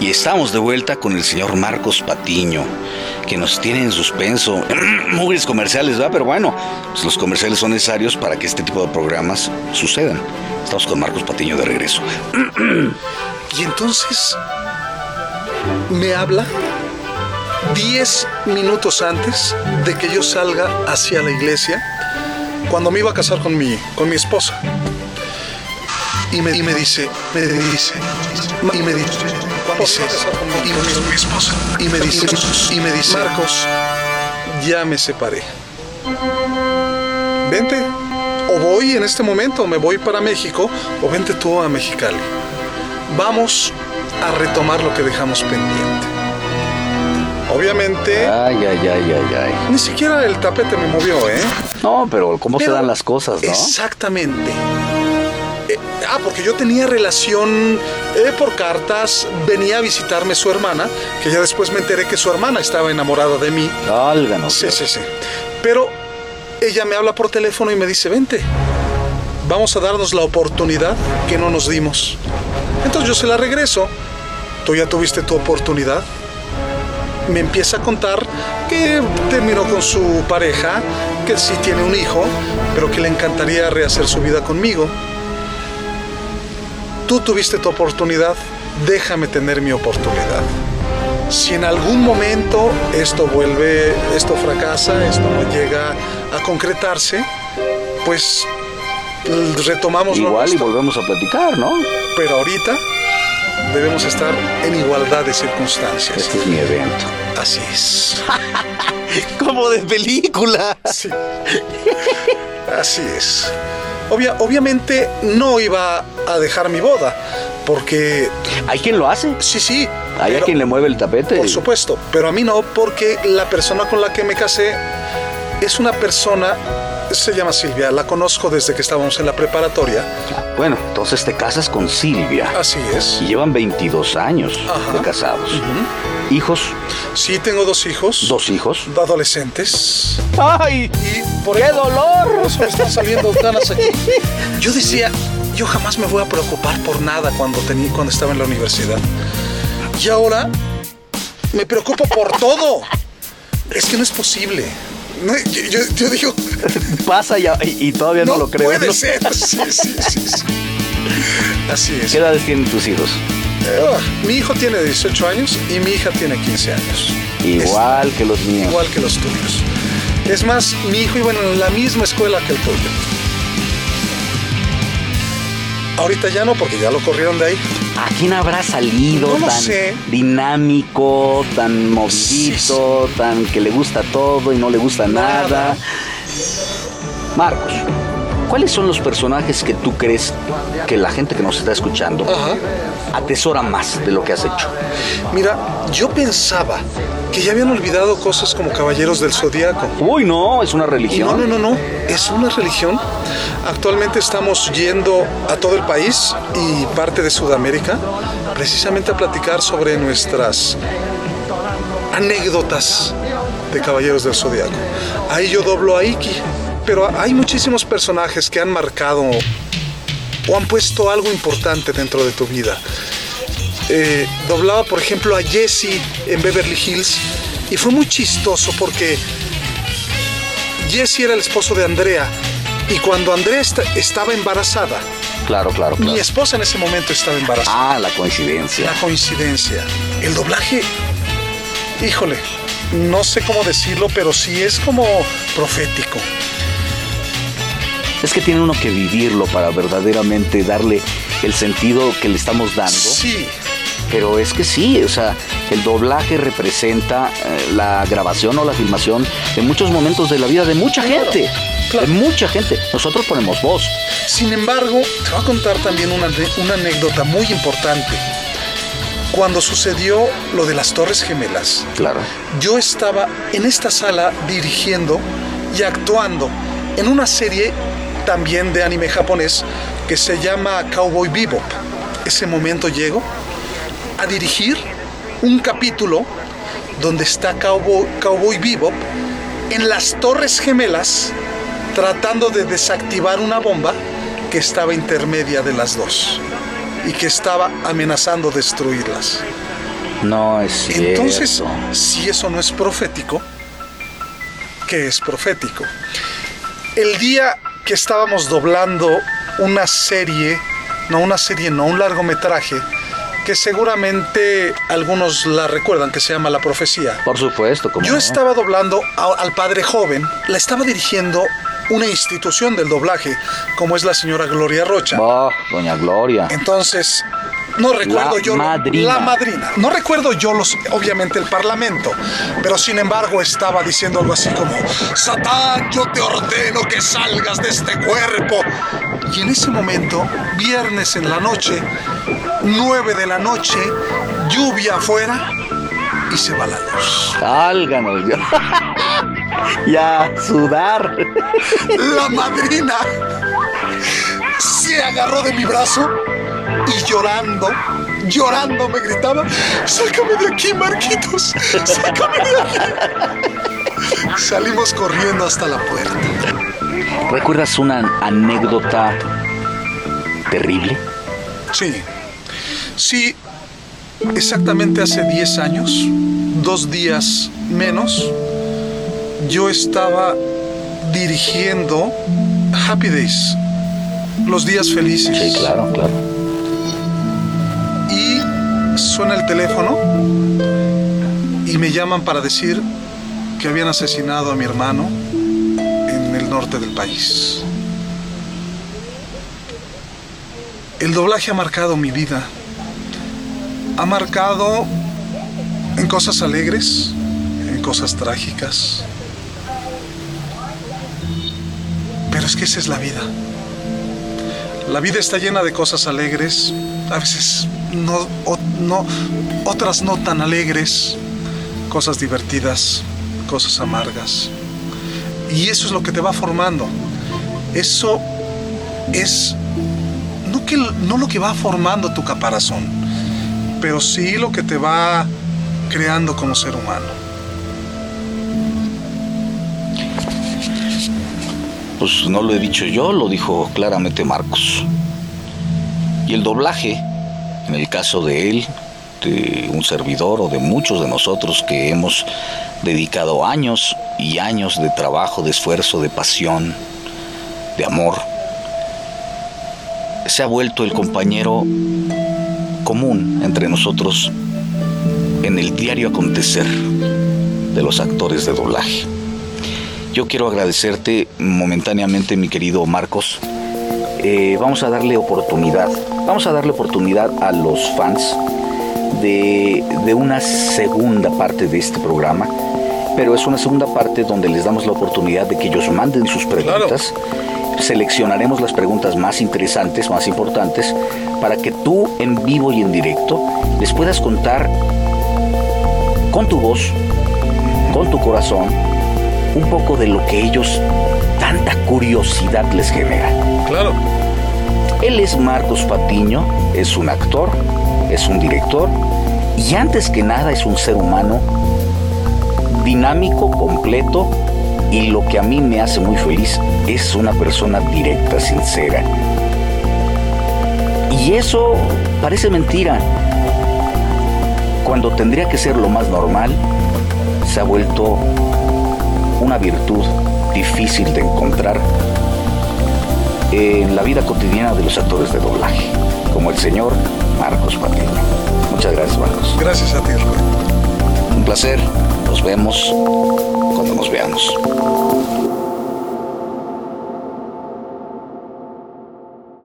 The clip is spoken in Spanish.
Y estamos de vuelta con el señor Marcos Patiño, que nos tiene en suspenso. Mujeres comerciales, ¿verdad? Pero bueno, pues los comerciales son necesarios para que este tipo de programas sucedan. Estamos con Marcos Patiño de regreso. Y entonces me habla 10 minutos antes de que yo salga hacia la iglesia, cuando me iba a casar con mi, con mi esposa. Y me, y me dice, me dice, y me dice, y me dice, y me dice, y me dice, Marcos, ya me separé. Vente, o voy en este momento, me voy para México, o vente tú a Mexicali. Vamos a retomar lo que dejamos pendiente. Obviamente, Ay, ay, ay, ay, ay. ni siquiera el tapete me movió, ¿eh? No, pero ¿cómo Pero- se dan las cosas, no? Exactamente. Eh, ah, porque yo tenía relación eh, por cartas, venía a visitarme su hermana, que ya después me enteré que su hermana estaba enamorada de mí. Válganos. Sí, sí, sí. Pero ella me habla por teléfono y me dice, vente, vamos a darnos la oportunidad que no nos dimos. Entonces yo se la regreso, tú ya tuviste tu oportunidad. Me empieza a contar que terminó con su pareja, que sí tiene un hijo, pero que le encantaría rehacer su vida conmigo. Tú tuviste tu oportunidad, déjame tener mi oportunidad. Si en algún momento esto vuelve, esto fracasa, esto no llega a concretarse, pues l- retomamos lo Igual y volvemos a platicar, ¿no? Pero ahorita debemos estar en igualdad de circunstancias. Este es mi evento. Así es. Como de película. Sí. Así es. Obvia- obviamente no iba a dejar mi boda, porque ¿Hay quien lo hace? sí, sí. ¿Hay a pero- quien le mueve el tapete? Por supuesto, pero a mí no, porque la persona con la que me casé es una persona, se llama Silvia, la conozco desde que estábamos en la preparatoria. Bueno, entonces te casas con Silvia. Así es. Y llevan 22 años Ajá. de casados. ¿Hijos? Sí, tengo dos hijos. ¿Dos hijos? Adolescentes. ¡Ay! Y por ¡Qué eso- dolor! Por eso me están saliendo ganas aquí. Yo decía, yo jamás me voy a preocupar por nada cuando, tenía, cuando estaba en la universidad. Y ahora me preocupo por todo. Es que no es posible. No, yo, yo- yo digo, Pasa ya y, y todavía no, no, lo creo. puede ¿no? ser. Sí, sí, sí, sí. Así es. ¿Qué edades tienen tus hijos? Ah, mi hijo tiene 18 años y mi hija tiene 15 años. Igual que los míos. igual que los tuyos. Es más, mi hijo iba en la misma escuela que el tuyo. Ahorita ya no, porque ya lo corrieron de ahí. ¿A quién habrá salido No tan sé. dinámico, tan movidito, tan que le gusta todo y no le gusta nada? Nada. Marcos, ¿cuáles son los personajes que tú crees que la gente que nos está escuchando Ajá. atesora más de lo que has hecho? Mira, yo pensaba que ya habían olvidado cosas como Caballeros del Zodíaco. Uy, no, es una religión. no, no, no, no. Es una religión. Actualmente estamos yendo a todo el país y parte de Sudamérica precisamente a platicar sobre nuestras anécdotas de Caballeros del Zodíaco. Ahí yo doblo a Iki, pero hay muchísimos personajes que han marcado o han puesto algo importante dentro de tu vida. Eh, doblaba, por ejemplo, a Jesse en Beverly Hills y fue muy chistoso porque Jesse era el esposo de Andrea y cuando Andrea esta- estaba embarazada, Claro, claro, mi claro. esposa en ese momento estaba embarazada. Ah, la coincidencia. La coincidencia. El doblaje, híjole, no sé cómo decirlo, pero sí es como profético. Es que tiene uno que vivirlo para verdaderamente darle el sentido que le estamos dando. Sí, Pero es que sí, o sea, el doblaje representa eh, la grabación o la filmación de muchos momentos de la vida de mucha Claro, gente. claro. De mucha gente. Nosotros ponemos voz. Sin embargo, te voy a contar también una, una anécdota muy importante. Cuando sucedió lo de las Torres Gemelas, Claro. yo estaba en esta sala dirigiendo y actuando en una serie también de anime japonés que se llama Cowboy Bebop. Ese momento llego a dirigir un capítulo donde está Cowboy, Cowboy Bebop en las Torres Gemelas tratando de desactivar una bomba que estaba intermedia de las dos. y que estaba amenazando destruirlas. No es cierto. Entonces, si eso no es profético, ¿qué es profético? El día que estábamos doblando una serie, no una serie, no un largometraje, que seguramente algunos la recuerdan, que se llama La Profecía. Por supuesto, como Yo estaba doblando a- al padre joven, la estaba dirigiendo una institución del doblaje, como es la señora Gloria Rocha. Oh, doña Gloria. Entonces, no recuerdo La yo. madrina. La madrina. No recuerdo yo, los, obviamente, el parlamento. Pero sin embargo, estaba diciendo algo así como: Satán, yo te ordeno que salgas de este cuerpo. Y en ese momento, viernes en la noche, nueve de la noche, lluvia afuera y se va la luz. Válganos Dios. ya, sudar. La madrina se agarró de mi brazo y llorando, llorando me gritaba, sácame de aquí, Marquitos, sácame de aquí. Salimos corriendo hasta la puerta. ¿Recuerdas una anécdota terrible? Sí, sí, exactamente hace 10 años, dos días menos, yo estaba dirigiendo Happy Days, los días felices. Sí, claro, claro. Suena el teléfono y me llaman para decir que habían asesinado a mi hermano en el norte del país. El doblaje ha marcado mi vida. Ha marcado en cosas alegres, en cosas trágicas. Pero es que esa es la vida. La vida está llena de cosas alegres, a veces no, no, otras no tan alegres, cosas divertidas, cosas amargas. Y eso es lo que te va formando. Eso es no, que, no lo que va formando tu caparazón, pero sí lo que te va creando como ser humano. Pues no lo he dicho yo, lo dijo claramente Marcos. Y el doblaje, en el caso de él, de un servidor o de muchos de nosotros que hemos dedicado años y años de trabajo, de esfuerzo, de pasión, de amor, se ha vuelto el compañero común entre nosotros en el diario acontecer de los actores de doblaje. Yo quiero agradecerte momentáneamente, mi querido Marcos. Eh, vamos a darle oportunidad, vamos a darle oportunidad a los fans de, de una segunda parte de este programa, pero es una segunda parte donde les damos la oportunidad de que ellos manden sus preguntas. Seleccionaremos las preguntas más interesantes, más importantes, para que tú en vivo y en directo les puedas contar con tu voz, con tu corazón, un poco de lo que ellos tanta curiosidad les genera. Claro. Él es Marcos Patiño, es un actor, es un director y antes que nada es un ser humano dinámico, completo y lo que a mí me hace muy feliz es una persona directa, sincera. Y eso parece mentira. Cuando tendría que ser lo más normal, se ha vuelto una virtud difícil de encontrar en la vida cotidiana de los actores de doblaje, como el señor Marcos Patiño. Muchas gracias, Marcos. Gracias a ti, Rubén. Un placer. Nos vemos cuando nos veamos.